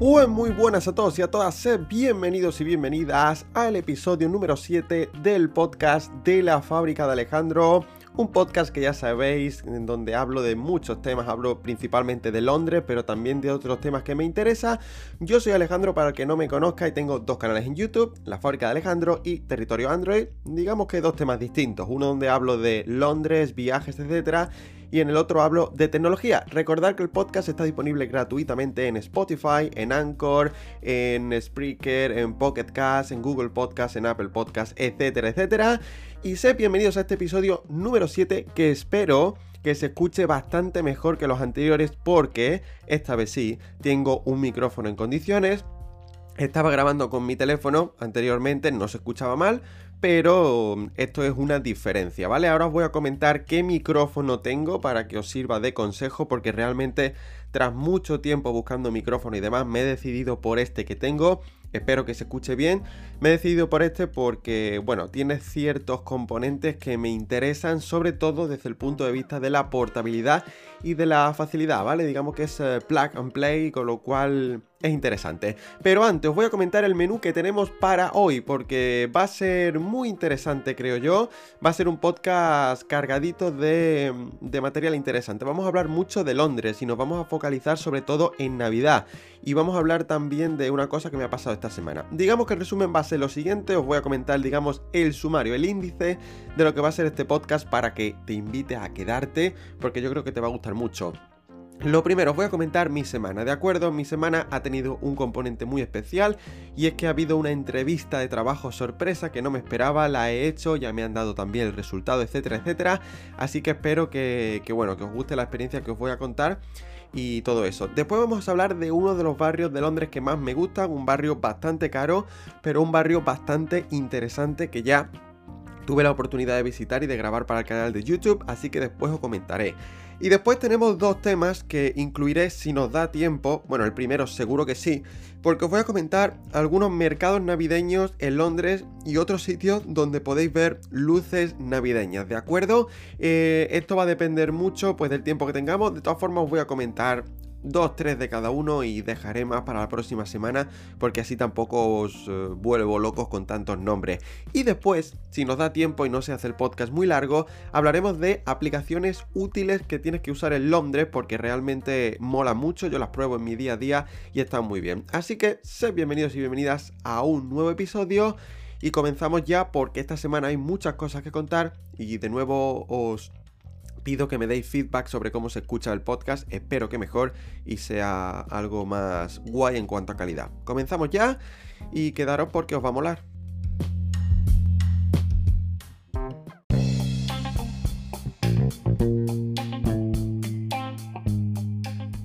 Pues muy buenas a todos y a todas, bienvenidos y bienvenidas al episodio número 7 del podcast de la fábrica de Alejandro. Un podcast que ya sabéis, en donde hablo de muchos temas, hablo principalmente de Londres, pero también de otros temas que me interesan. Yo soy Alejandro, para el que no me conozca, y tengo dos canales en YouTube, La Fábrica de Alejandro y Territorio Android. Digamos que dos temas distintos, uno donde hablo de Londres, viajes, etcétera y en el otro hablo de tecnología. Recordad que el podcast está disponible gratuitamente en Spotify, en Anchor, en Spreaker, en Pocket Cast, en Google Podcast, en Apple Podcast, etcétera, etcétera. Y sé bienvenidos a este episodio número 7 que espero que se escuche bastante mejor que los anteriores porque esta vez sí tengo un micrófono en condiciones. Estaba grabando con mi teléfono anteriormente, no se escuchaba mal, pero mm, esto es una diferencia, ¿vale? Ahora os voy a comentar qué micrófono tengo para que os sirva de consejo, porque realmente tras mucho tiempo buscando micrófono y demás, me he decidido por este que tengo. Espero que se escuche bien. Me he decidido por este porque, bueno, tiene ciertos componentes que me interesan, sobre todo desde el punto de vista de la portabilidad y de la facilidad, ¿vale? Digamos que es eh, plug and play, con lo cual es interesante. Pero antes os voy a comentar el menú que tenemos para hoy, porque va a ser muy interesante, creo yo. Va a ser un podcast cargadito de, material interesante. Vamos a hablar mucho de Londres y nos vamos a focalizar sobre todo en Navidad. Y vamos a hablar también de una cosa que me ha pasado esta semana. Digamos que el resumen va a lo siguiente, os voy a comentar, digamos, el sumario, el índice de lo que va a ser este podcast para que te invite a quedarte, porque yo creo que te va a gustar mucho. Lo primero, os voy a comentar mi semana, ¿de acuerdo? Mi semana ha tenido un componente muy especial y es que ha habido una entrevista de trabajo sorpresa que no me esperaba, la he hecho, ya me han dado también el resultado, etcétera, etcétera. Así que espero que, que bueno, que os guste la experiencia que os voy a contar y todo eso. Después vamos a hablar de uno de los barrios de Londres que más me gustan, un barrio bastante caro, pero un barrio bastante interesante que ya tuve la oportunidad de visitar y de grabar para el canal de YouTube, así que después os comentaré. Y después tenemos dos temas que incluiré si nos da tiempo. Bueno, el primero seguro que sí, porque os voy a comentar algunos mercados navideños en Londres y otros sitios donde podéis ver luces navideñas, ¿de acuerdo? Eh, esto va a depender mucho pues del tiempo que tengamos. De todas formas os voy a comentar dos, tres de cada uno y dejaré más para la próxima semana porque así tampoco os eh, vuelvo locos con tantos nombres. Y después, si nos da tiempo y no se hace el podcast muy largo, hablaremos de aplicaciones útiles que tienes que usar en Londres porque realmente mola mucho, yo las pruebo en mi día a día y están muy bien. Así que sed bienvenidos y bienvenidas a un nuevo episodio. Y comenzamos ya porque esta semana hay muchas cosas que contar y de nuevo os pido que me deis feedback sobre cómo se escucha el podcast, espero que mejor y sea algo más guay en cuanto a calidad. Comenzamos ya y quedaros porque os va a molar.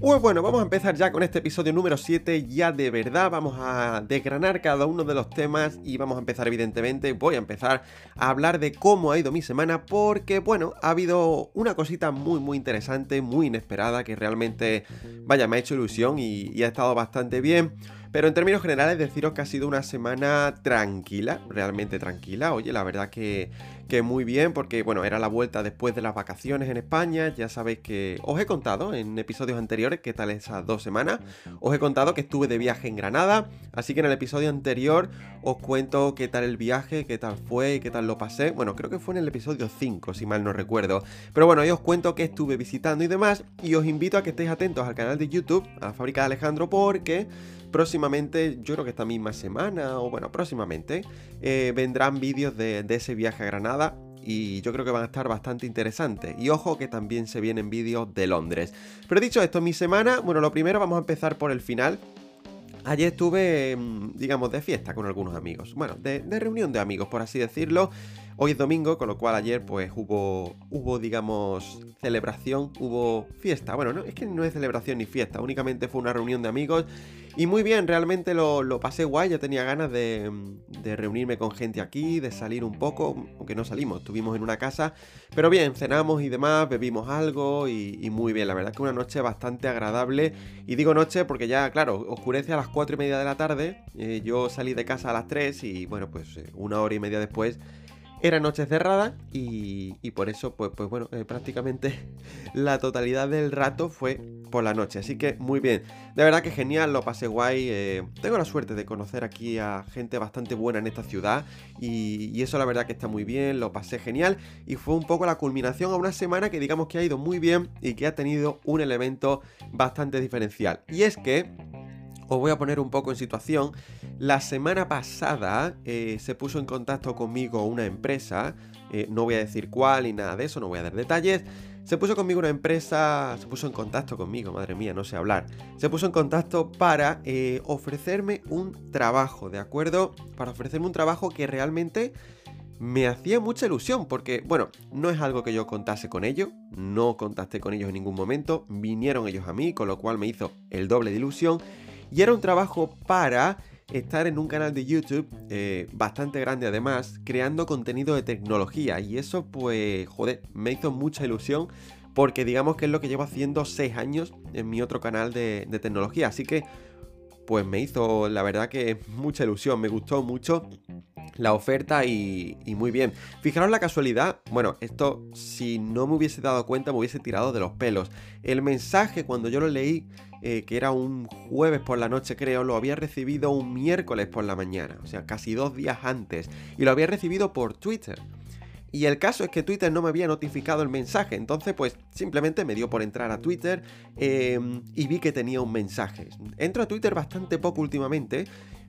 Pues bueno, vamos a empezar ya con este episodio número 7, ya de verdad vamos a desgranar cada uno de los temas y vamos a empezar evidentemente, voy a empezar a hablar de cómo ha ido mi semana porque bueno, ha habido una cosita muy muy interesante, muy inesperada que realmente, vaya, me ha hecho ilusión y, y ha estado bastante bien. Pero en términos generales deciros que ha sido una semana tranquila, realmente tranquila. Oye, la verdad que, que muy bien porque, bueno, era la vuelta después de las vacaciones en España. Ya sabéis que os he contado en episodios anteriores qué tal esas dos semanas. Os he contado que estuve de viaje en Granada. Así que en el episodio anterior os cuento qué tal el viaje, qué tal fue qué tal lo pasé. Bueno, creo que fue en el episodio 5, si mal no recuerdo. Pero bueno, ahí os cuento que estuve visitando y demás. Y os invito a que estéis atentos al canal de YouTube, a la fábrica de Alejandro, porque próximamente, yo creo que esta misma semana, o bueno, próximamente, eh, vendrán vídeos de, ese viaje a Granada y yo creo que van a estar bastante interesantes. Y ojo que también se vienen vídeos de Londres. Pero dicho esto, mi semana, bueno, lo primero vamos a empezar por el final. Ayer estuve, mm, digamos, de fiesta con algunos amigos. Bueno, de, de reunión de amigos, por así decirlo. Hoy es domingo, con lo cual ayer pues hubo, hubo digamos, celebración, hubo fiesta. Bueno, no, es que no es celebración ni fiesta, únicamente fue una reunión de amigos. Y muy bien, realmente lo, pasé guay, ya tenía ganas de, reunirme con gente aquí, de salir un poco, aunque no salimos, estuvimos en una casa. Pero bien, cenamos y demás, bebimos algo y, muy bien, la verdad que una noche bastante agradable. Y digo noche porque ya, claro, oscurece a las 4 y media de la tarde. Eh, yo salí de casa a las 3 y bueno, pues eh, una hora y media después Era noche cerrada y, por eso, pues, pues bueno, eh, prácticamente la totalidad del rato fue por la noche. Así que muy bien. De verdad que genial, lo pasé guay. Eh, tengo la suerte de conocer aquí a gente bastante buena en esta ciudad y, y eso la verdad que está muy bien, lo pasé genial y fue un poco la culminación a una semana que digamos que ha ido muy bien y que ha tenido un elemento bastante diferencial. Y es que os voy a poner un poco en situación. La semana pasada eh, se puso en contacto conmigo una empresa, eh, no voy a decir cuál ni nada de eso, no voy a dar detalles. Se puso conmigo una empresa, se puso en contacto conmigo, madre mía, no sé hablar. Se puso en contacto para eh, ofrecerme un trabajo, ¿de acuerdo? Para ofrecerme un trabajo que realmente me hacía mucha ilusión porque, bueno, no es algo que yo contase con ellos, no contacté con ellos en ningún momento, vinieron ellos a mí, con lo cual me hizo el doble de ilusión. Y era un trabajo para estar en un canal de YouTube eh, bastante grande además, creando contenido de tecnología. Y eso pues, joder, me hizo mucha ilusión porque digamos que es lo que llevo haciendo 6 años en mi otro canal de, tecnología. Así que pues me hizo la verdad que mucha ilusión, me gustó mucho la oferta y, muy bien. Fijaros la casualidad, bueno, esto si no me hubiese dado cuenta me hubiese tirado de los pelos. El mensaje cuando yo lo leí eh, que era un jueves por la noche creo, lo había recibido un miércoles por la mañana, o sea, casi dos días antes, y lo había recibido por Twitter. Y el caso es que Twitter no me había notificado el mensaje, entonces pues simplemente me dio por entrar a Twitter em, y vi que tenía un mensaje. Entro a Twitter bastante poco últimamente,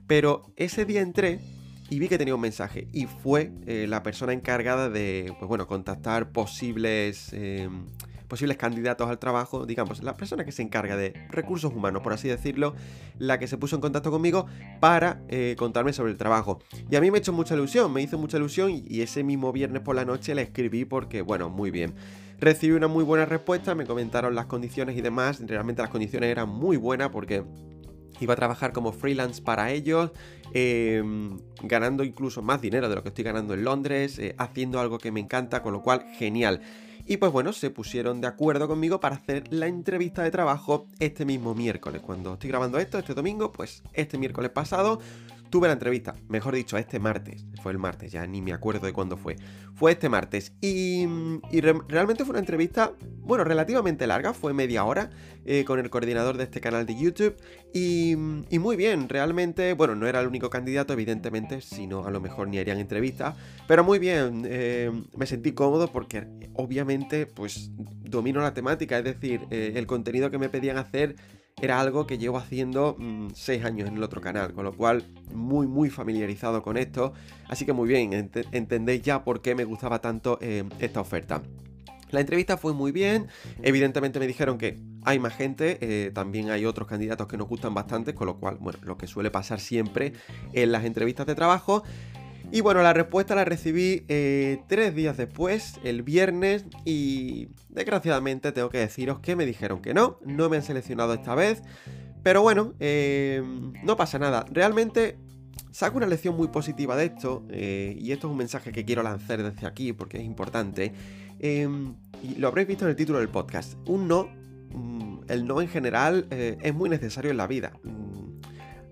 pero ese día entré y vi que tenía un mensaje y fue eh, la persona encargada de, pues bueno, contactar posibles em, posibles candidatos al trabajo, digamos, la persona que se encarga de recursos humanos, por así decirlo, la que se puso en contacto conmigo para eh, contarme sobre el trabajo. Y a mí me ha hecho mucha ilusión, me hizo mucha ilusión y ese mismo viernes por la noche le escribí porque, bueno, muy bien. Recibí una muy buena respuesta, me comentaron las condiciones y demás, realmente las condiciones eran muy buenas porque iba a trabajar como freelance para ellos, em, ganando incluso más dinero de lo que estoy ganando en Londres, eh, haciendo algo que me encanta, con lo cual genial. Y pues bueno, se pusieron de acuerdo conmigo para hacer la entrevista de trabajo este mismo miércoles. Cuando estoy grabando esto, este domingo, pues este miércoles pasado tuve la entrevista, mejor dicho, este martes, fue el martes, ya ni me acuerdo de cuándo fue, fue este martes y, realmente fue una entrevista, bueno, relativamente larga, fue media hora eh, con el coordinador de este canal de YouTube y, muy bien, realmente, bueno, no era el único candidato, evidentemente, si no, a lo mejor ni harían entrevista, pero muy bien, eh, me sentí cómodo porque obviamente, pues, domino la temática, es decir, eh, el contenido que me pedían hacer era algo que llevo haciendo 6 mm, años en el otro canal, con lo cual muy muy familiarizado con esto, así que muy bien, entendéis ya por qué me gustaba tanto eh, esta oferta. La entrevista fue muy bien, evidentemente me dijeron que hay más gente, eh, también hay otros candidatos que nos gustan bastante, con lo cual, bueno, lo que suele pasar siempre en las entrevistas de trabajo. Y bueno, la respuesta la recibí eh, tres días después, el viernes, y desgraciadamente tengo que deciros que me dijeron que no, no me han seleccionado esta vez, pero bueno, eh, no pasa nada. Realmente saco una lección muy positiva de esto, eh, y esto es un mensaje que quiero lanzar desde aquí porque es importante, y lo habréis visto en el título del podcast, un no, mm, el no en general es muy necesario en la vida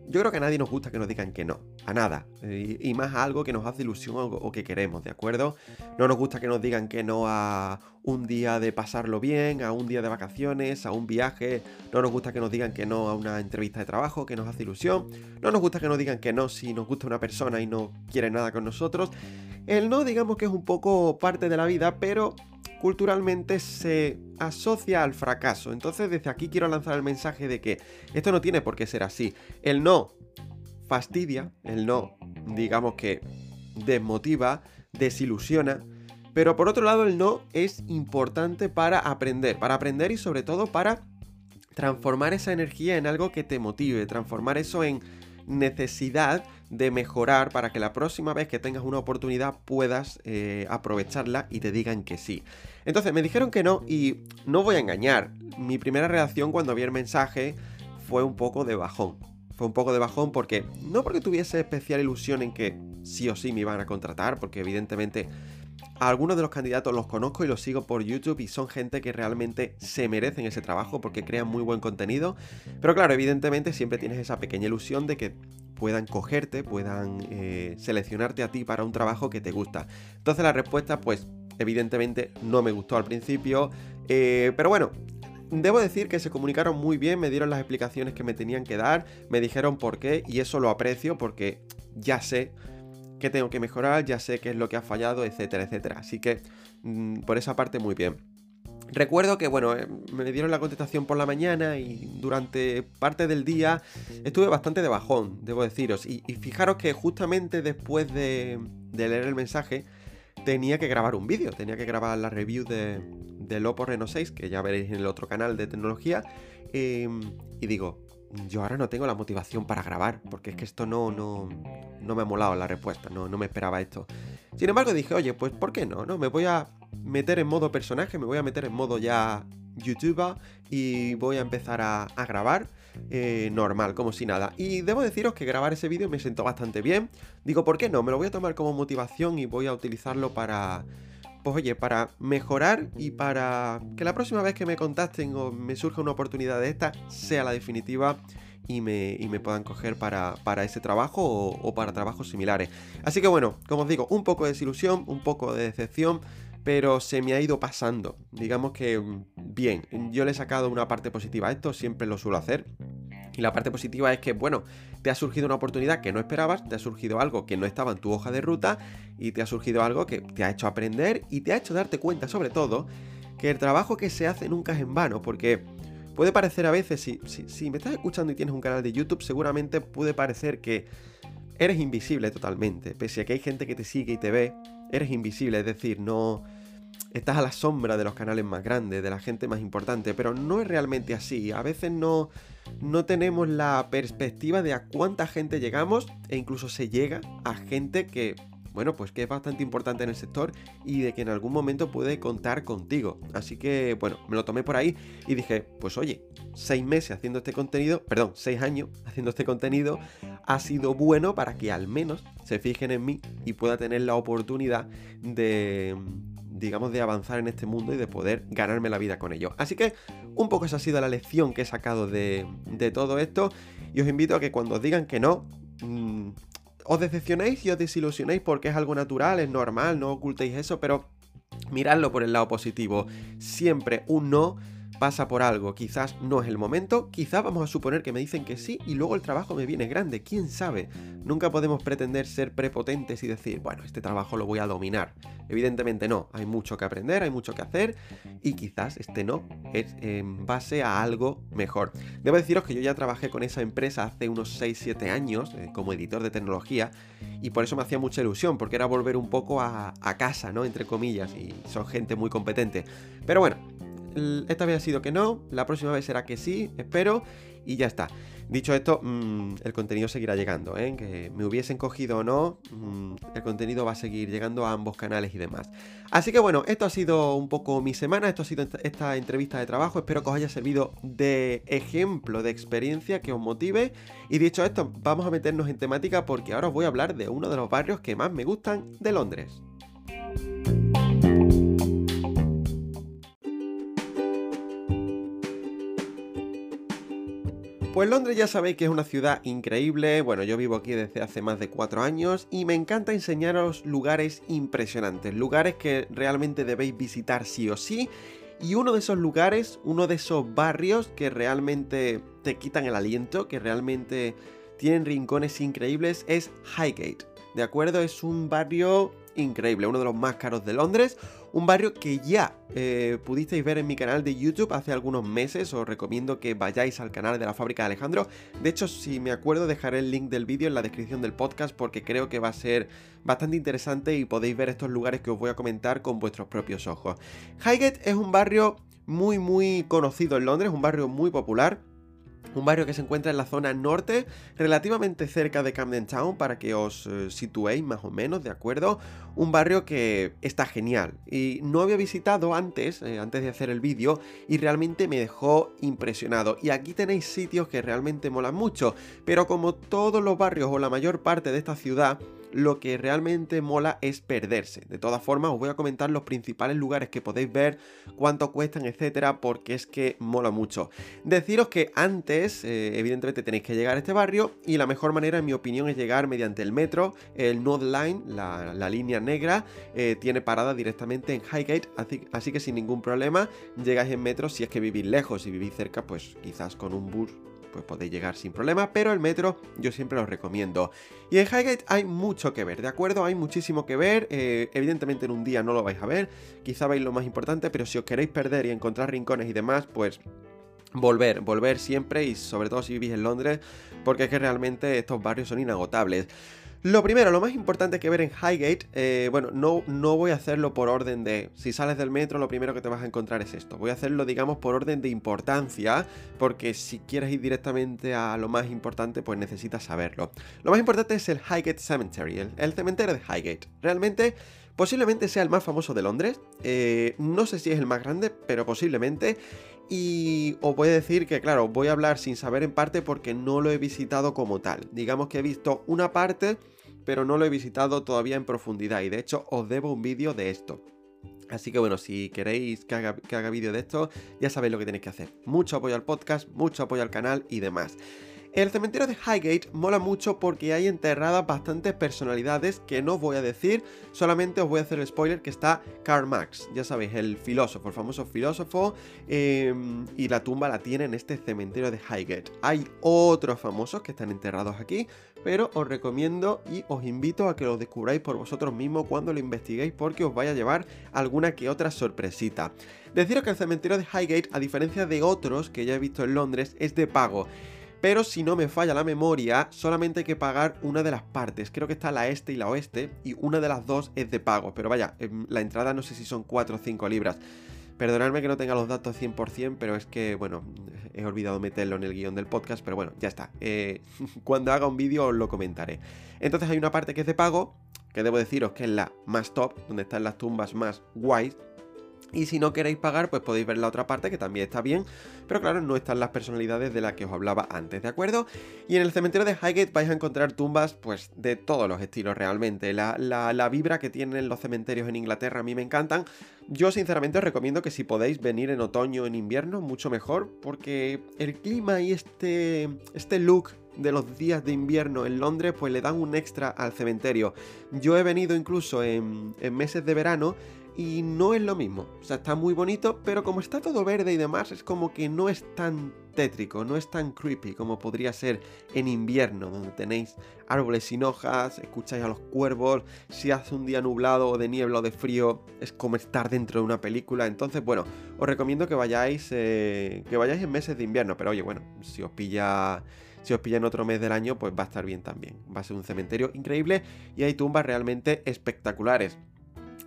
yo creo que a nadie nos gusta que nos digan que no, a nada. Y, más a algo que nos hace ilusión o, que queremos, ¿de acuerdo? No nos gusta que nos digan que no a un día de pasarlo bien, a un día de vacaciones, a un viaje. No nos gusta que nos digan que no a una entrevista de trabajo que nos hace ilusión. No nos gusta que nos digan que no si nos gusta una persona y no quiere nada con nosotros. El no, digamos que es un poco parte de la vida, pero culturalmente se asocia al fracaso. Entonces desde aquí quiero lanzar el mensaje de que esto no tiene por qué ser así. El no fastidia, el no, digamos que desmotiva, desilusiona. Pero por otro lado el no es importante para aprender, para aprender y sobre todo para transformar esa energía en algo que te motive, transformar eso en necesidad de mejorar para que la próxima vez que tengas una oportunidad puedas eh, aprovecharla y te digan que sí. Entonces me dijeron que no y no voy a engañar. Mi primera reacción cuando vi el mensaje fue un poco de bajón. Fue un poco de bajón porque no porque tuviese especial ilusión en que sí o sí me iban a contratar, porque evidentemente algunos de los candidatos los conozco y los sigo por YouTube y son gente que realmente se merecen ese trabajo porque crean muy buen contenido. Pero claro, evidentemente siempre tienes esa pequeña ilusión de que puedan cogerte, puedan eh, seleccionarte a ti para un trabajo que te gusta. Entonces la respuesta, pues, evidentemente no me gustó al principio. Eh, pero bueno, Debo decir que se comunicaron muy bien, me dieron las explicaciones que me tenían que dar, me dijeron por qué y eso lo aprecio porque ya sé tengo que mejorar, ya sé qué es lo que ha fallado, etcétera, etcétera. Así que mm, por esa parte muy bien. Recuerdo que, bueno, eh, me dieron la contestación por la mañana y durante parte del día estuve bastante de bajón, debo deciros. Y, fijaros que justamente después de, leer el mensaje tenía que grabar un vídeo, tenía que grabar la review de, del Oppo Reno 6, que ya veréis en el otro canal de tecnología. Em, y digo, yo ahora no tengo la motivación para grabar, porque es que esto no, no, no me ha molado la respuesta, no, no me esperaba esto. Sin embargo dije, oye, pues ¿por qué no? no? Me voy a meter en modo personaje, me voy a meter en modo ya youtuber y voy a empezar a, grabar eh, normal, como si nada. Y debo deciros que grabar ese vídeo me sentó bastante bien. Digo, ¿por qué no? Me lo voy a tomar como motivación y voy a utilizarlo para... Pues oye, para mejorar y para que la próxima vez que me contacten o me surja una oportunidad de esta sea la definitiva y me, me puedan coger para, para ese trabajo o, para trabajos similares. Así que bueno, como os digo, un poco de desilusión, un poco de decepción, pero se me ha ido pasando. Digamos que mm, bien, yo le he sacado una parte positiva a esto, siempre lo suelo hacer. Y la parte positiva es que, bueno, te ha surgido una oportunidad que no esperabas, te ha surgido algo que no estaba en tu hoja de ruta y te ha surgido algo que te ha hecho aprender y te ha hecho darte cuenta, sobre todo, que el trabajo que se hace nunca es en vano, porque Puede parecer a veces, si, si, me estás escuchando y tienes un canal de YouTube, seguramente puede parecer que eres invisible totalmente. Pese a que hay gente que te sigue y te ve, eres invisible, es decir, no estás a la sombra de los canales más grandes, de la gente más importante, pero no es realmente así. A veces no, no tenemos la perspectiva de a cuánta gente llegamos e incluso se llega a gente que bueno, pues que es bastante importante en el sector y de que en algún momento puede contar contigo. Así que, bueno, me lo tomé por ahí y dije, pues oye, seis meses haciendo este contenido, perdón, seis años haciendo este contenido, ha sido bueno para que al menos se fijen en mí y pueda tener la oportunidad de digamos, de avanzar en este mundo y de poder ganarme la vida con ello. Así que un poco esa ha sido la lección que he sacado de, de todo esto y os invito a que cuando os digan que no, mm, os decepcionéis y os desilusionéis porque es algo natural, es normal, no ocultéis eso, pero miradlo por el lado positivo. Siempre un no pasa por algo, quizás no es el momento, quizás vamos a suponer que me dicen que sí y luego el trabajo me viene grande, quién sabe. Nunca podemos pretender ser prepotentes y decir, bueno, este trabajo lo voy a dominar. Evidentemente no, hay mucho que aprender, hay mucho que hacer y quizás este no es en base a algo mejor. Debo deciros que yo ya trabajé con esa empresa hace unos 6-7 años eh, como editor de tecnología y por eso me hacía mucha ilusión, porque era volver un poco a, a casa, ¿no? Entre comillas, y son gente muy competente. Pero bueno, esta vez ha sido que no, la próxima vez será que sí, espero, y ya está. Dicho esto, mm, el contenido seguirá llegando, ¿eh? que me hubiesen cogido o no, mm, el contenido va a seguir llegando a ambos canales y demás. Así que bueno, esto ha sido un poco mi semana, esto ha sido esta entrevista de trabajo, espero que os haya servido de ejemplo, de experiencia, que os motive. Y dicho esto, vamos a meternos en temática porque ahora os voy a hablar de uno de los barrios que más me gustan de Londres. Pues Londres ya sabéis que es una ciudad increíble, bueno yo vivo aquí desde hace más de 4 años y me encanta enseñaros lugares impresionantes, lugares que realmente debéis visitar sí o sí y uno de esos lugares, uno de esos barrios que realmente te quitan el aliento, que realmente tienen rincones increíbles es Highgate, ¿de acuerdo? Es un barrio increíble, uno de los más caros de Londres, un barrio que ya eh, pudisteis ver en mi canal de YouTube hace algunos meses, os recomiendo que vayáis al canal de la fábrica de Alejandro, de hecho si me acuerdo dejaré el link del vídeo en la descripción del podcast porque creo que va a ser bastante interesante y podéis ver estos lugares que os voy a comentar con vuestros propios ojos. Highgate es un barrio muy muy conocido en Londres, un barrio muy popular, un barrio que se encuentra en la zona norte, relativamente cerca de Camden Town, para que os eh, situéis más o menos, ¿de acuerdo? Un barrio que está genial y no había visitado antes, eh, antes de hacer el vídeo, y realmente me dejó impresionado. Y aquí tenéis sitios que realmente molan mucho, pero como todos los barrios o la mayor parte de esta ciudad, lo que realmente mola es perderse. De todas formas, os voy a comentar los principales lugares que podéis ver, cuánto cuestan, etcétera, porque es que mola mucho. Deciros que antes, eh, evidentemente, tenéis que llegar a este barrio y la mejor manera, en mi opinión, es llegar mediante el metro. El Node Line, la, línea negra, eh, tiene parada directamente en Highgate, así, así que sin ningún problema llegáis en metro si es que vivís lejos. Si vivís cerca, pues quizás con un bus pues podéis llegar sin problema, pero el metro yo siempre lo recomiendo. Y en Highgate hay mucho que ver, ¿de acuerdo? Hay muchísimo que ver, eh, evidentemente en un día no lo vais a ver, quizá veis lo más importante, pero si os queréis perder y encontrar rincones y demás, pues volver, volver siempre y sobre todo si vivís en Londres, porque es que realmente estos barrios son inagotables. Lo primero, lo más importante que ver en Highgate, eh, bueno, no, no voy a hacerlo por orden de, si sales del metro lo primero que te vas a encontrar es esto, voy a hacerlo digamos por orden de importancia, porque si quieres ir directamente a lo más importante pues necesitas saberlo. Lo más importante es el Highgate Cemetery, el, cementerio de Highgate. Realmente... Posiblemente sea el más famoso de Londres. Eh, no sé si es el más grande, pero posiblemente. Y os voy a decir que, claro, voy a hablar sin saber en parte porque no lo he visitado como tal. Digamos que he visto una parte pero no lo he visitado todavía en profundidad y de hecho os debo un vídeo de esto. Así que bueno, si queréis que haga, que haga vídeo de esto, ya sabéis lo que tenéis que hacer. Mucho apoyo al podcast, mucho apoyo al canal y demás. El cementerio de Highgate mola mucho porque hay enterradas bastantes personalidades que no os voy a decir, solamente os voy a hacer el spoiler que está Karl Marx, ya sabéis, el filósofo, el famoso filósofo, em, y la tumba la tiene en este cementerio de Highgate. Hay otros famosos que están enterrados aquí, pero os recomiendo y os invito a que lo descubráis por vosotros mismos cuando lo investiguéis porque os vaya a llevar alguna que otra sorpresita. Deciros que el cementerio de Highgate, a diferencia de otros que ya he visto en Londres, es de pago pero si no me falla la memoria, solamente hay que pagar una de las partes. Creo que está la este y la oeste, y una de las dos es de pago. Pero vaya, em, la entrada no sé si son 4 o 5 libras. Perdonadme que no tenga los datos 100%, pero es que, bueno, he olvidado meterlo en el guion del podcast, pero bueno, ya está. Eh, cuando haga un vídeo os lo comentaré. Entonces hay una parte que es de pago, que debo deciros que es la más top, donde están las tumbas más guays, y si no queréis pagar, pues podéis ver la otra parte, que también está bien, pero claro, no están las personalidades de las que os hablaba antes, ¿de acuerdo? Y en el cementerio de Highgate vais a encontrar tumbas, pues, de todos los estilos realmente. La, la, vibra que tienen los cementerios en Inglaterra a mí me encantan. Yo sinceramente os recomiendo que si podéis venir en otoño o en invierno, mucho mejor, porque el clima y este, este look de los días de invierno en Londres, pues le dan un extra al cementerio. Yo he venido incluso en, en meses de verano y no es lo mismo. O sea, está muy bonito, pero como está todo verde y demás, es como que no es tan tétrico, no es tan creepy como podría ser en invierno, donde tenéis árboles sin hojas, escucháis a los cuervos, si hace un día nublado o de niebla o de frío, es como estar dentro de una película. Entonces, bueno, os recomiendo que vayáis, eh, que vayáis en meses de invierno, pero oye, bueno, si os pilla si os pilla en otro mes del año, pues va a estar bien también. Va a ser un cementerio increíble y hay tumbas realmente espectaculares.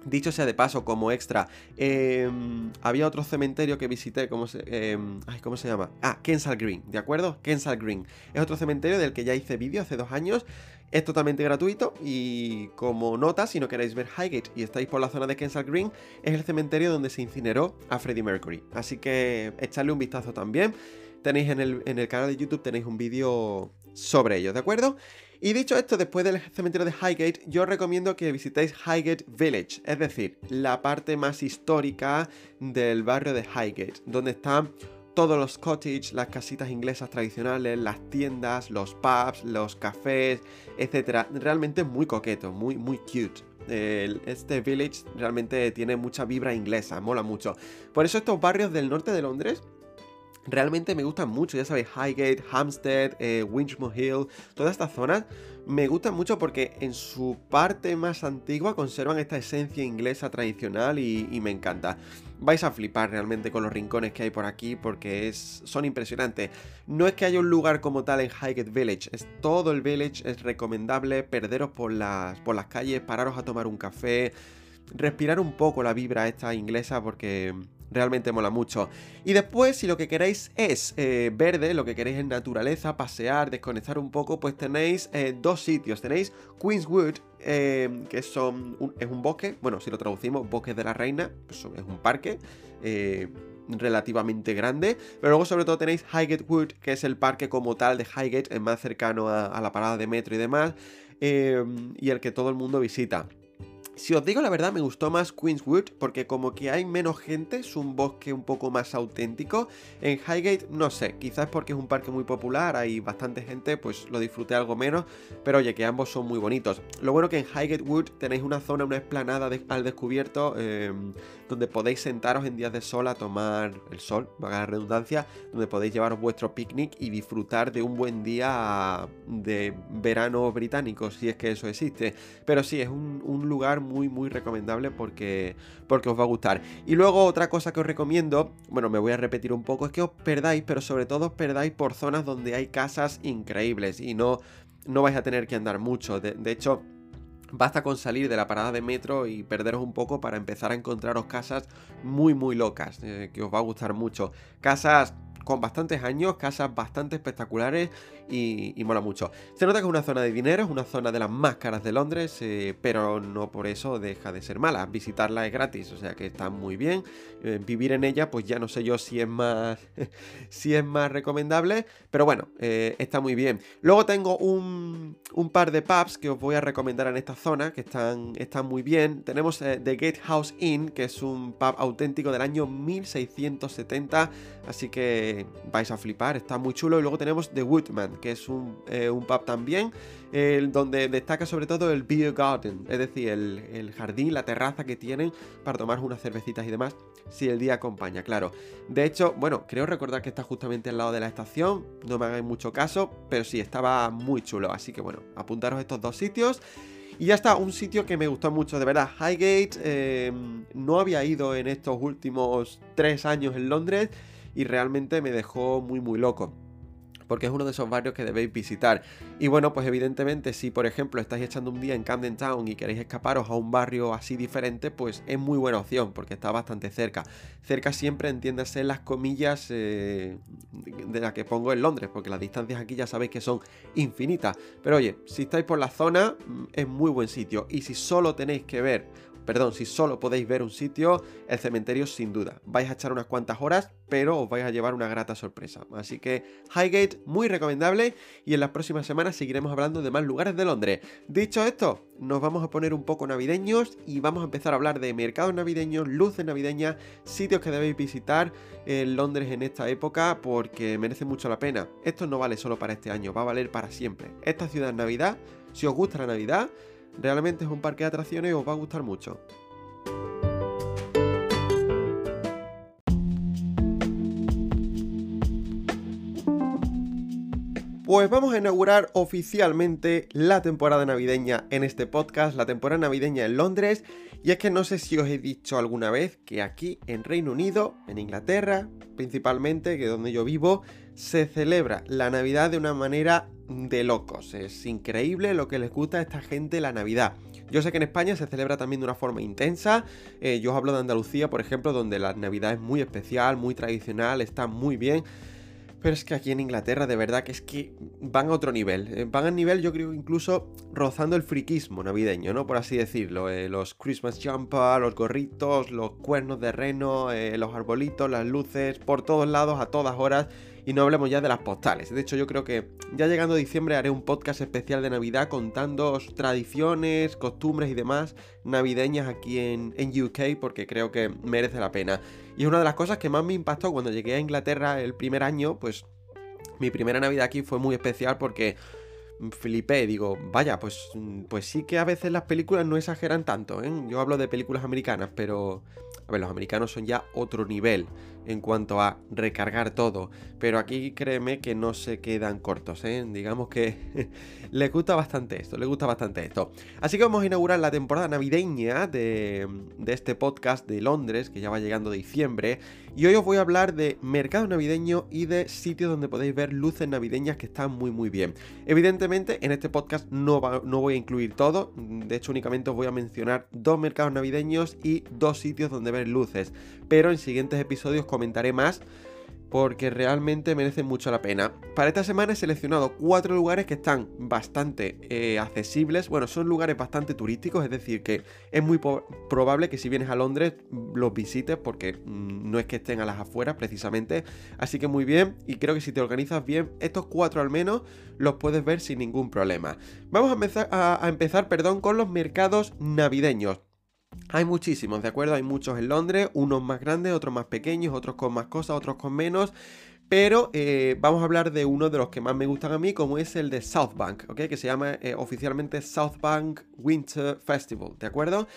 Dicho sea de paso, como extra, em, había otro cementerio que visité, ¿cómo se, em, ¿cómo se llama? Ah, Kensal Green, ¿de acuerdo? Kensal Green. Es otro cementerio del que ya hice vídeo hace dos años. Es totalmente gratuito y como nota, si no queréis ver Highgate y estáis por la zona de Kensal Green, es el cementerio donde se incineró a Freddie Mercury. Así que echadle un vistazo también. Tenéis en el, en el canal de YouTube, tenéis un vídeo sobre ello, ¿de acuerdo? Y dicho esto, después del cementerio de Highgate, yo recomiendo que visitéis Highgate Village, es decir, la parte más histórica del barrio de Highgate, donde están todos los cottages, las casitas inglesas tradicionales, las tiendas, los pubs, los cafés, etc. Realmente muy coqueto, muy, muy cute. este village realmente tiene mucha vibra inglesa, mola mucho. Por eso estos barrios del norte de Londres realmente me gustan mucho, ya sabéis, Highgate, Hampstead, eh, Winchmore Hill, todas estas zonas me gustan mucho porque en su parte más antigua conservan esta esencia inglesa tradicional y, me encanta. Vais a flipar realmente con los rincones que hay por aquí porque es, son impresionantes. No es que haya un lugar como tal en Highgate Village, es todo el village, es recomendable perderos por las, por las calles, pararos a tomar un café, respirar un poco la vibra esta inglesa porque realmente mola mucho. Y después, si lo que queréis es eh, verde, lo que queréis es naturaleza, pasear, desconectar un poco, pues tenéis eh, dos sitios. Tenéis Queenswood, eh, que es un bosque, bueno, si lo traducimos, bosque de la reina, pues es un parque relativamente grande. Pero luego sobre todo tenéis Highgate Wood, que es el parque como tal de Highgate, es más cercano a, la parada de metro y demás, eh, y el que todo el mundo visita. Si os digo la verdad, me gustó más Queenswood porque como que hay menos gente, es un bosque un poco más auténtico. En Highgate, no sé, quizás porque es un parque muy popular, hay bastante gente, pues lo disfruté algo menos, pero oye, que ambos son muy bonitos. Lo bueno que en Highgate Wood tenéis una zona, una esplanada al descubierto, em, donde podéis sentaros en días de sol a tomar el sol, vaga la redundancia, donde podéis llevaros vuestro picnic y disfrutar de un buen día de verano británico, si es que eso existe. Pero sí, es un, un lugar muy, muy recomendable porque, porque os va a gustar. Y luego otra cosa que os recomiendo, bueno, me voy a repetir un poco, es que os perdáis, pero sobre todo os perdáis por zonas donde hay casas increíbles y no, no vais a tener que andar mucho. De, hecho... Basta con salir de la parada de metro y perderos un poco para empezar a encontraros casas muy muy locas, eh, que os va a gustar mucho. Casas con bastantes años, casas bastante espectaculares y, mola mucho. Se nota que es una zona de dinero, es una zona de las más caras de Londres, eh, pero no por eso deja de ser mala. Visitarla es gratis, o sea que está muy bien. Eh, vivir en ella, pues ya no sé yo si es más, si es más recomendable, pero bueno, eh, está muy bien. Luego tengo un, un, par de pubs que os voy a recomendar en esta zona, que están, están muy bien. Tenemos The Gatehouse Inn, que es un pub auténtico del año 1670, así que vais a flipar, está muy chulo. Y luego tenemos The Woodman, que es un, eh, pub también, donde destaca sobre todo el beer garden, es decir, el, jardín, la terraza que tienen para tomar unas cervecitas y demás, si el día acompaña, claro. De hecho, bueno, creo recordar que está justamente al lado de la estación, no me hagáis mucho caso, pero sí, estaba muy chulo, así que bueno, apuntaros estos dos sitios. Y ya está, un sitio que me gustó mucho, de verdad. Highgate eh, no había ido en estos últimos tres años en Londres y realmente me dejó muy muy loco porque es uno de esos barrios que debéis visitar. Y bueno, pues evidentemente si por ejemplo estáis echando un día en Camden Town y queréis escaparos a un barrio así diferente, pues es muy buena opción porque está bastante cerca. Cerca siempre entiéndase las comillas eh, de las que pongo en Londres, porque las distancias aquí ya sabéis que son infinitas. Pero oye, si estáis por la zona, mm, es muy buen sitio. Y si solo tenéis que ver perdón, si solo podéis ver un sitio, el cementerio sin duda. Vais a echar unas cuantas horas, pero os vais a llevar una grata sorpresa. Así que Highgate, muy recomendable y en las próximas semanas seguiremos hablando de más lugares de Londres. Dicho esto, nos vamos a poner un poco navideños y vamos a empezar a hablar de mercados navideños, luces navideñas, sitios que debéis visitar en Londres en esta época porque merece mucho la pena. Esto no vale solo para este año, va a valer para siempre. Esta ciudad es Navidad, si os gusta la Navidad, Realmente es un parque de atracciones y os va a gustar mucho. Pues vamos a inaugurar oficialmente la temporada navideña en este podcast, la temporada navideña en Londres. Y es que no sé si os he dicho alguna vez que aquí en Reino Unido, en Inglaterra principalmente, que es donde yo vivo, se celebra la Navidad de una manera de locos. Es increíble lo que les gusta a esta gente la Navidad. Yo sé que en España se celebra también de una forma intensa. Eh, yo os hablo de Andalucía, por ejemplo, donde la Navidad es muy especial, muy tradicional, está muy bien. Pero es que aquí en Inglaterra, de verdad que es que van a otro nivel. Eh, van a nivel, yo creo, incluso rozando el friquismo navideño, ¿no? Por así decirlo. Eh, los Christmas jumper, los gorritos, los cuernos de reno, los arbolitos, las luces, por todos lados, a todas horas. Y no hablemos ya de las postales. De hecho, yo creo que ya llegando diciembre haré un podcast especial de Navidad contando tradiciones, costumbres y demás navideñas aquí en, en UK porque creo que merece la pena. Y es una de las cosas que más me impactó cuando llegué a Inglaterra el primer año, pues mi primera Navidad aquí fue muy especial porque flipé, digo, vaya, pues, pues sí que a veces las películas no exageran tanto, ¿eh? Yo hablo de películas americanas, pero, a ver, los americanos son ya otro nivel en cuanto a recargar todo. Pero aquí créeme que no se quedan cortos, ¿eh? Digamos que les gusta bastante esto, les gusta bastante esto. Así que vamos a inaugurar la temporada navideña de, de este podcast de Londres, que ya va llegando diciembre. Y hoy os voy a hablar de mercado navideño y de sitios donde podéis ver luces navideñas que están muy muy bien. Evidentemente en este podcast no, no voy a incluir todo, de hecho únicamente os voy a mencionar dos mercados navideños y dos sitios donde ver luces. Pero en siguientes episodios comentaré más porque realmente merece mucho la pena. Para esta semana he seleccionado cuatro lugares que están bastante eh, accesibles. Bueno, son lugares bastante turísticos, es decir, que es muy probable que si vienes a Londres los visites porque mm, no es que estén a las afueras precisamente. Así que muy bien, y creo que si te organizas bien, estos cuatro al menos los puedes ver sin ningún problema. Vamos a empezar, a empezar perdón, con los mercados navideños. Hay muchísimos, ¿de acuerdo? Hay muchos en Londres, unos más grandes, otros más pequeños, otros con más cosas, otros con menos. Pero eh, vamos a hablar de uno de los que más me gustan a mí, como es el de South Bank, ¿ok? Que se llama eh, oficialmente South Bank Winter Festival, ¿de acuerdo?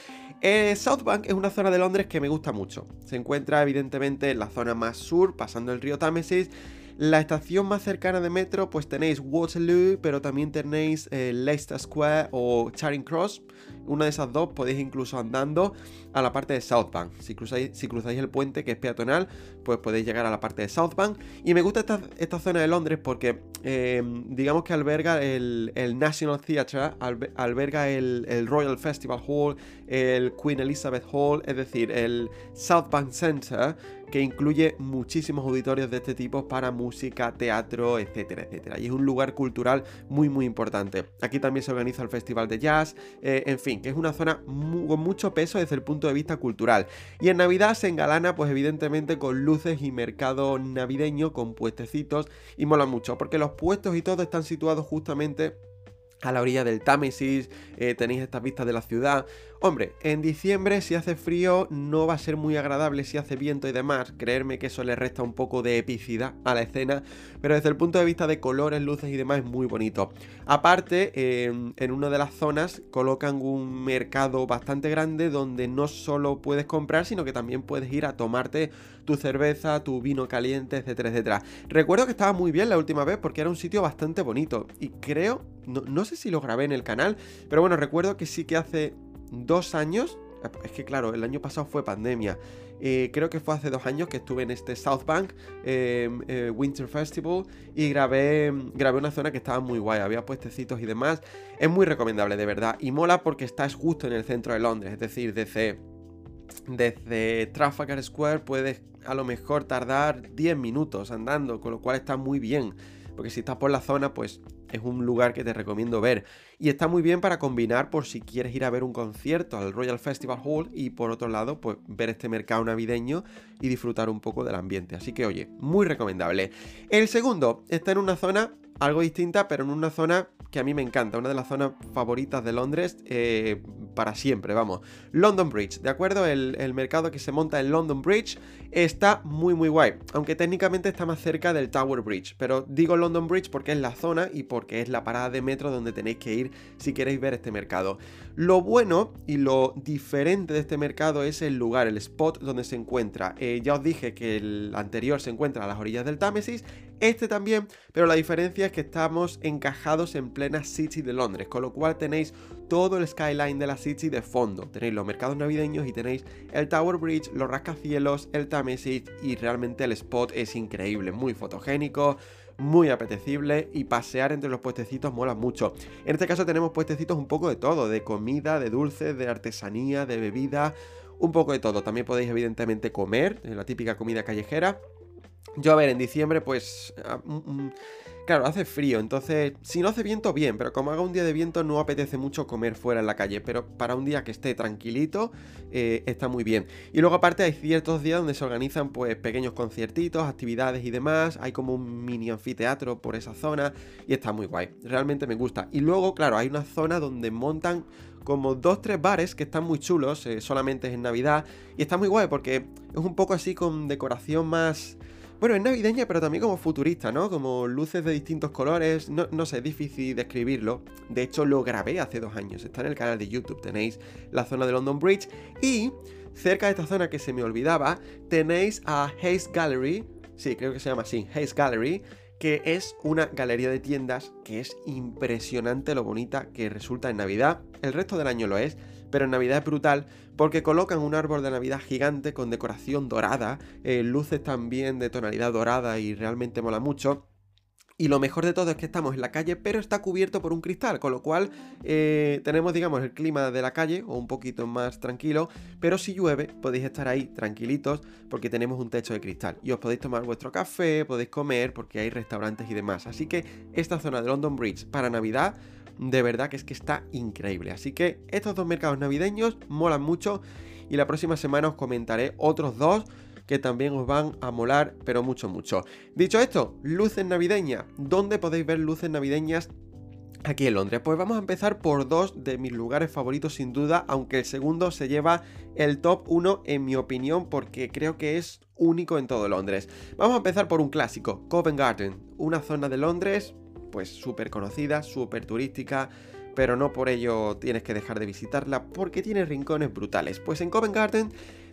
Eh, South Bank es una zona de Londres que me gusta mucho. Se encuentra evidentemente en la zona más sur, pasando el río Támesis. La estación más cercana de metro, pues tenéis Waterloo, pero también tenéis Leicester Square o Charing Cross. Una de esas dos podéis incluso andando a la parte de South Bank. Si cruzáis, si cruzáis el puente que es peatonal, pues podéis llegar a la parte de South Bank. Y me gusta esta, zona de Londres porque em, digamos que alberga el, National Theatre, alberga el, Royal Festival Hall, el Queen Elizabeth Hall, es decir, el South Bank Center que incluye muchísimos auditorios de este tipo para música, teatro, etcétera, etcétera. Y es un lugar cultural muy, muy importante. Aquí también se organiza el Festival de Jazz, eh, en fin, que es una zona con mucho peso desde el punto de vista cultural. Y en Navidad se engalana, pues evidentemente, con luces y mercado navideño, con puestecitos, y mola mucho, porque los puestos y todo están situados justamente a la orilla del Támesis, eh, tenéis estas vistas de la ciudad. Hombre, en diciembre si hace frío no va a ser muy agradable si hace viento y demás, creerme que eso le resta un poco de epicidad a la escena, pero desde el punto de vista de colores, luces y demás es muy bonito. Aparte, en una de las zonas colocan un mercado bastante grande donde no solo puedes comprar, sino que también puedes ir a tomarte tu cerveza, tu vino caliente, etcétera, etcétera. Recuerdo que estaba muy bien la última vez porque era un sitio bastante bonito y creo, no, no sé si lo grabé en el canal, pero bueno, recuerdo que sí que hace dos años, es que claro, el año pasado fue pandemia. Eh, creo que fue hace dos años que estuve en este South Bank em, eh, Winter Festival y grabé, grabé una zona que estaba muy guay, había puestecitos y demás. Es muy recomendable, de verdad. Y mola porque estás justo en el centro de Londres, es decir, desde, desde Trafalgar Square puedes a lo mejor tardar 10 minutos andando, con lo cual está muy bien. Porque si estás por la zona, pues es un lugar que te recomiendo ver. Y está muy bien para combinar por si quieres ir a ver un concierto al Royal Festival Hall y por otro lado, pues ver este mercado navideño y disfrutar un poco del ambiente. Así que oye, muy recomendable. El segundo está en una zona algo distinta, pero en una zona que a mí me encanta, una de las zonas favoritas de Londres eh, para siempre, vamos. London Bridge, ¿de acuerdo? El, mercado que se monta en London Bridge está muy muy guay, aunque técnicamente está más cerca del Tower Bridge, pero digo London Bridge porque es la zona y porque es la parada de metro donde tenéis que ir si queréis ver este mercado. Lo bueno y lo diferente de este mercado es el lugar, el spot donde se encuentra. Eh, ya os dije que el anterior se encuentra a las orillas del Támesis, este también, pero la diferencia es que estamos encajados en plena City de Londres, con lo cual tenéis todo el skyline de la City de fondo. Tenéis los mercados navideños y tenéis el Tower Bridge, los rascacielos, el Támesis y realmente el spot es increíble, muy fotogénico, muy apetecible y pasear entre los puestecitos mola mucho. En este caso tenemos puestecitos un poco de todo, de comida, de dulces, de artesanía, de bebida, un poco de todo. También podéis evidentemente comer, la típica comida callejera. Yo a ver, en diciembre pues... Ah, mm, mm, claro, hace frío, entonces si no hace viento bien, pero como haga un día de viento no apetece mucho comer fuera en la calle, pero para un día que esté tranquilito eh, está muy bien. Y luego aparte hay ciertos días donde se organizan pues pequeños conciertitos, actividades y demás, hay como un mini anfiteatro por esa zona y está muy guay, realmente me gusta. Y luego, claro, hay una zona donde montan como dos, tres bares que están muy chulos, eh, solamente es en Navidad, y está muy guay porque es un poco así con decoración más bueno, es navideña, pero también como futurista, ¿no? Como luces de distintos colores. No, no sé, es difícil describirlo. De hecho, lo grabé hace dos años. Está en el canal de YouTube. Tenéis la zona de London Bridge. Y cerca de esta zona que se me olvidaba, tenéis a Haze Gallery. Sí, creo que se llama así, Haze Gallery que es una galería de tiendas que es impresionante lo bonita que resulta en Navidad. El resto del año lo es, pero en Navidad es brutal porque colocan un árbol de Navidad gigante con decoración dorada, eh, luces también de tonalidad dorada y realmente mola mucho. Y lo mejor de todo es que estamos en la calle, pero está cubierto por un cristal, con lo cual eh, tenemos, digamos, el clima de la calle, o un poquito más tranquilo, pero si llueve podéis estar ahí tranquilitos porque tenemos un techo de cristal. Y os podéis tomar vuestro café, podéis comer, porque hay restaurantes y demás. Así que esta zona de London Bridge para Navidad, de verdad que es que está increíble. Así que estos dos mercados navideños molan mucho y la próxima semana os comentaré otros dos que también os van a molar, pero mucho, mucho. Dicho esto, luces navideñas. ¿Dónde podéis ver luces navideñas aquí en Londres? Pues vamos a empezar por dos de mis lugares favoritos sin duda, aunque el segundo se lleva el top 1 en mi opinión porque creo que es único en todo Londres. Vamos a empezar por un clásico, Covent Garden, una zona de Londres pues súper conocida, súper turística, pero no por ello tienes que dejar de visitarla porque tiene rincones brutales. Pues en Covent Garden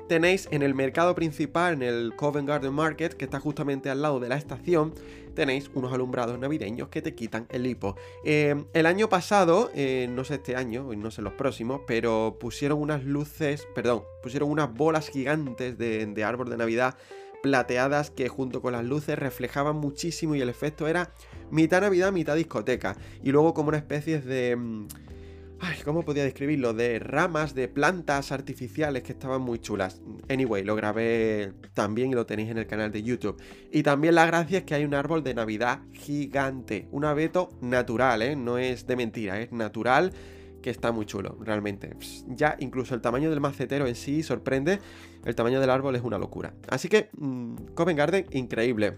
tenéis en el mercado principal, en el Covent Garden Market, que está justamente al lado de la estación, tenéis unos alumbrados navideños que te quitan el hipo. Eh, el año pasado, eh, no sé este año, no sé los próximos, pero pusieron unas luces, perdón, pusieron unas bolas gigantes de, de árbol de Navidad plateadas que junto con las luces reflejaban muchísimo y el efecto era mitad Navidad, mitad discoteca. Y luego como una especie de... Mm, Ay, ¿cómo podía describirlo? De ramas, de plantas artificiales que estaban muy chulas. Anyway, lo grabé también y lo tenéis en el canal de YouTube. Y también la gracia es que hay un árbol de Navidad gigante. Un abeto natural, ¿eh? No es de mentira, es natural que está muy chulo, realmente. Ya incluso el tamaño del macetero en sí sorprende. El tamaño del árbol es una locura. Así que, mmm, Covent Garden, increíble.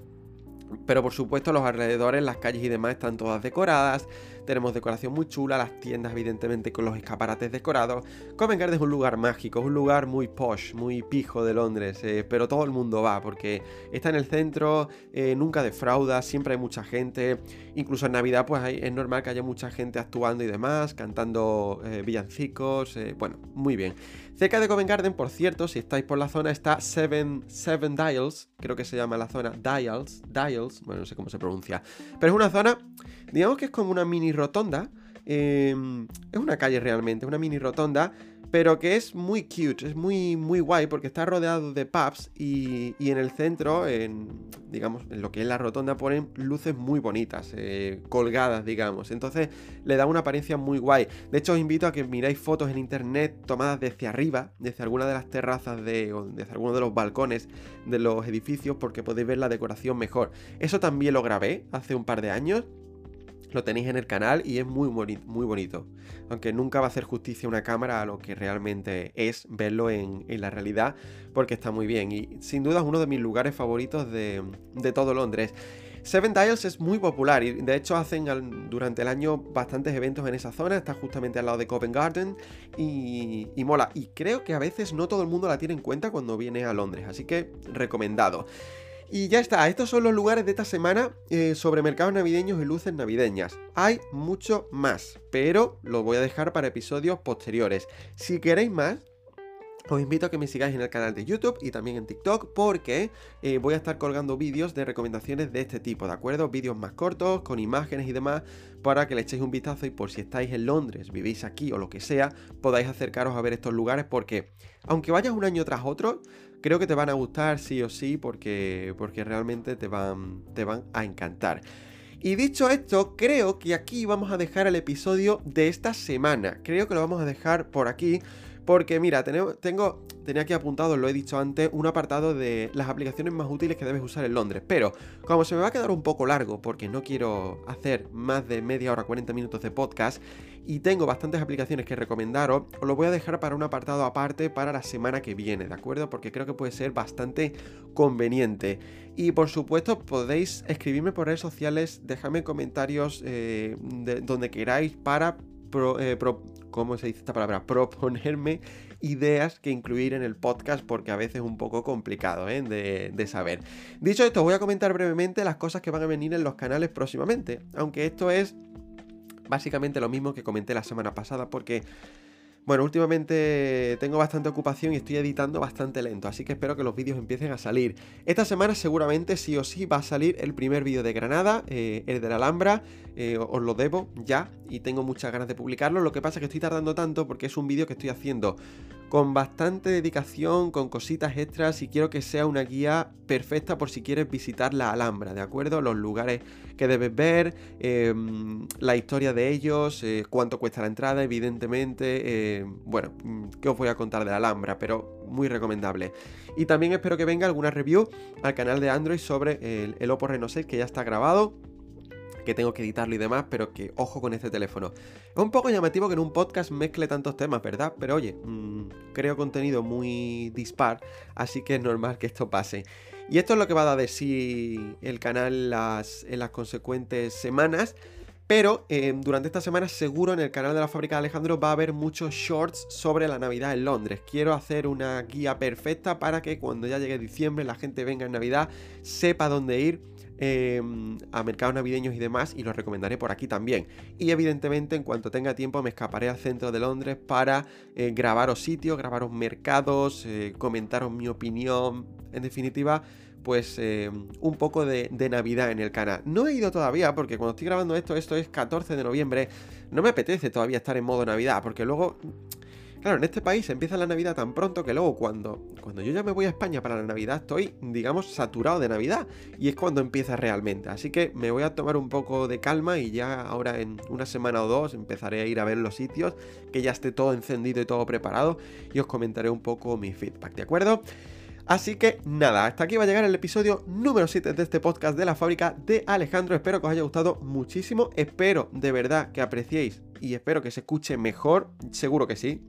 Pero por supuesto los alrededores, las calles y demás están todas decoradas, tenemos decoración muy chula, las tiendas evidentemente con los escaparates decorados. Covent Garden es un lugar mágico, es un lugar muy posh, muy pijo de Londres, eh, pero todo el mundo va porque está en el centro, eh, nunca defrauda, siempre hay mucha gente, incluso en Navidad pues es normal que haya mucha gente actuando y demás, cantando eh, villancicos, bueno, muy bien. Cerca de Covent Garden, por cierto, si estáis por la zona, está Seven, Seven Dials, creo que se llama la zona Dials, Dials, bueno, no sé cómo se pronuncia, pero es una zona, digamos que es como una mini rotonda, em, es una calle realmente, una mini rotonda pero que es muy cute, es muy, muy guay porque está rodeado de pubs y, en el centro, en, digamos, en lo que es la rotonda ponen luces muy bonitas, eh, colgadas, digamos. Entonces le da una apariencia muy guay. De hecho, os invito a que miráis fotos en internet tomadas desde arriba, desde alguna de las terrazas de, o desde alguno de los balcones de los edificios porque podéis ver la decoración mejor. Eso también lo grabé hace un par de años lo tenéis en el canal y es muy, muy bonito. Aunque nunca va a hacer justicia una cámara a lo que realmente es verlo en, la realidad, porque está muy bien. Y sin duda es uno de mis lugares favoritos de, todo Londres. Seven Dials es muy popular y de hecho hacen durante el año bastantes eventos en esa zona, está justamente al lado de Covent Garden y, y, mola. Y creo que a veces no todo el mundo la tiene en cuenta cuando viene a Londres, así que recomendado. Y ya está, estos son los lugares de esta semana eh, sobre mercados navideños y luces navideñas. Hay mucho más, pero lo voy a dejar para episodios posteriores. Si queréis más, os invito a que me sigáis en el canal de YouTube y también en TikTok porque eh, voy a estar colgando vídeos de recomendaciones de este tipo, ¿de acuerdo? Vídeos más cortos, con imágenes y demás, para que le echéis un vistazo y por si estáis en Londres, vivís aquí o lo que sea, podáis acercaros a ver estos lugares porque aunque vayas un año tras otro, creo que te van a gustar sí o sí porque, porque realmente te van, te van a encantar. Y dicho esto, creo que aquí vamos a dejar el episodio de esta semana. Creo que lo vamos a dejar por aquí. Porque mira, tengo, tenía aquí apuntado, lo he dicho antes, un apartado de las aplicaciones más útiles que debes usar en Londres. Pero como se me va a quedar un poco largo, porque no quiero hacer más de media hora, 40 minutos de podcast, y tengo bastantes aplicaciones que recomendaros, os lo voy a dejar para un apartado aparte para la semana que viene, ¿de acuerdo? Porque creo que puede ser bastante conveniente. Y por supuesto podéis escribirme por redes sociales, dejadme comentarios eh, donde queráis para eh, ¿cómo se dice esta palabra? Proponerme ideas que incluir en el podcast porque a veces es un poco complicado ¿eh? de, de, saber. Dicho esto, voy a comentar brevemente las cosas que van a venir en los canales próximamente, aunque esto es básicamente lo mismo que comenté la semana pasada porque bueno, últimamente tengo bastante ocupación y estoy editando bastante lento, así que espero que los vídeos empiecen a salir. Esta semana seguramente sí o sí va a salir el primer vídeo de Granada, eh, el de la Alhambra, eh, os lo debo ya y tengo muchas ganas de publicarlo. Lo que pasa es que estoy tardando tanto porque es un vídeo que estoy haciendo con bastante dedicación, con cositas extras y quiero que sea una guía perfecta por si quieres visitar la Alhambra, ¿de acuerdo? Los lugares que debes ver, em, la historia de ellos, eh, cuánto cuesta la entrada, evidentemente, eh, bueno, mm, ¿qué os voy a contar de la Alhambra? Pero muy recomendable. Y también espero que venga alguna review al canal de Android sobre el, el Oppo Reno 6 que ya está grabado que tengo que editarlo y demás, pero que ojo con este teléfono. Es un poco llamativo que en un podcast mezcle tantos temas, ¿verdad? Pero oye, mm, creo contenido muy dispar, así que es normal que esto pase. Y esto es lo que va a dar de sí el canal en las consecuentes semanas. Pero eh, durante esta semana seguro en el canal de la fábrica de Alejandro va a haber muchos shorts sobre la Navidad en Londres. Quiero hacer una guía perfecta para que cuando ya llegue diciembre la gente venga en Navidad, sepa dónde ir Em, a mercados navideños y demás y los recomendaré por aquí también. Y evidentemente en cuanto tenga tiempo me escaparé al centro de Londres para eh, grabaros sitios, grabaros mercados, eh, comentaros mi opinión, en definitiva pues em, un poco de, de, Navidad en el canal. No he ido todavía porque cuando estoy grabando esto, esto es 14 de noviembre, no me apetece todavía estar en modo Navidad porque luego Claro, en este país empieza la Navidad tan pronto que luego cuando, cuando yo ya me voy a España para la Navidad estoy, digamos, saturado de Navidad. Y es cuando empieza realmente. Así que me voy a tomar un poco de calma y ya ahora en una semana o dos empezaré a ir a ver los sitios, que ya esté todo encendido y todo preparado. Y os comentaré un poco mi feedback, ¿de acuerdo? Así que nada, hasta aquí va a llegar el episodio número 7 de este podcast de la fábrica de Alejandro. Espero que os haya gustado muchísimo. Espero de verdad que apreciéis y espero que se escuche mejor. Seguro que sí.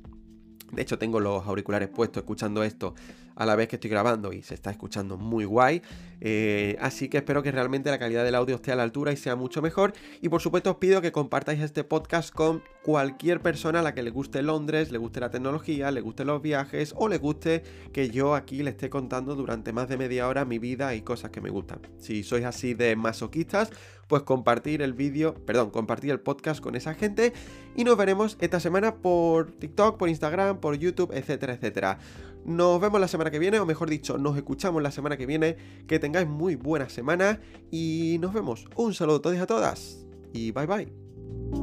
De hecho, tengo los auriculares puestos escuchando esto a la vez que estoy grabando y se está escuchando muy guay. Eh, así que espero que realmente la calidad del audio esté a la altura y sea mucho mejor. Y por supuesto os pido que compartáis este podcast con cualquier persona a la que le guste Londres, le guste la tecnología, le guste los viajes o le guste que yo aquí le esté contando durante más de media hora mi vida y cosas que me gustan. Si sois así de masoquistas, pues compartir el vídeo, perdón, compartir el podcast con esa gente y nos veremos esta semana por TikTok, por Instagram, por YouTube, etcétera, etcétera. Nos vemos la semana que viene, o mejor dicho, nos escuchamos la semana que viene. Que tengáis muy buena semana y nos vemos. Un saludo a todos y a todas y bye bye.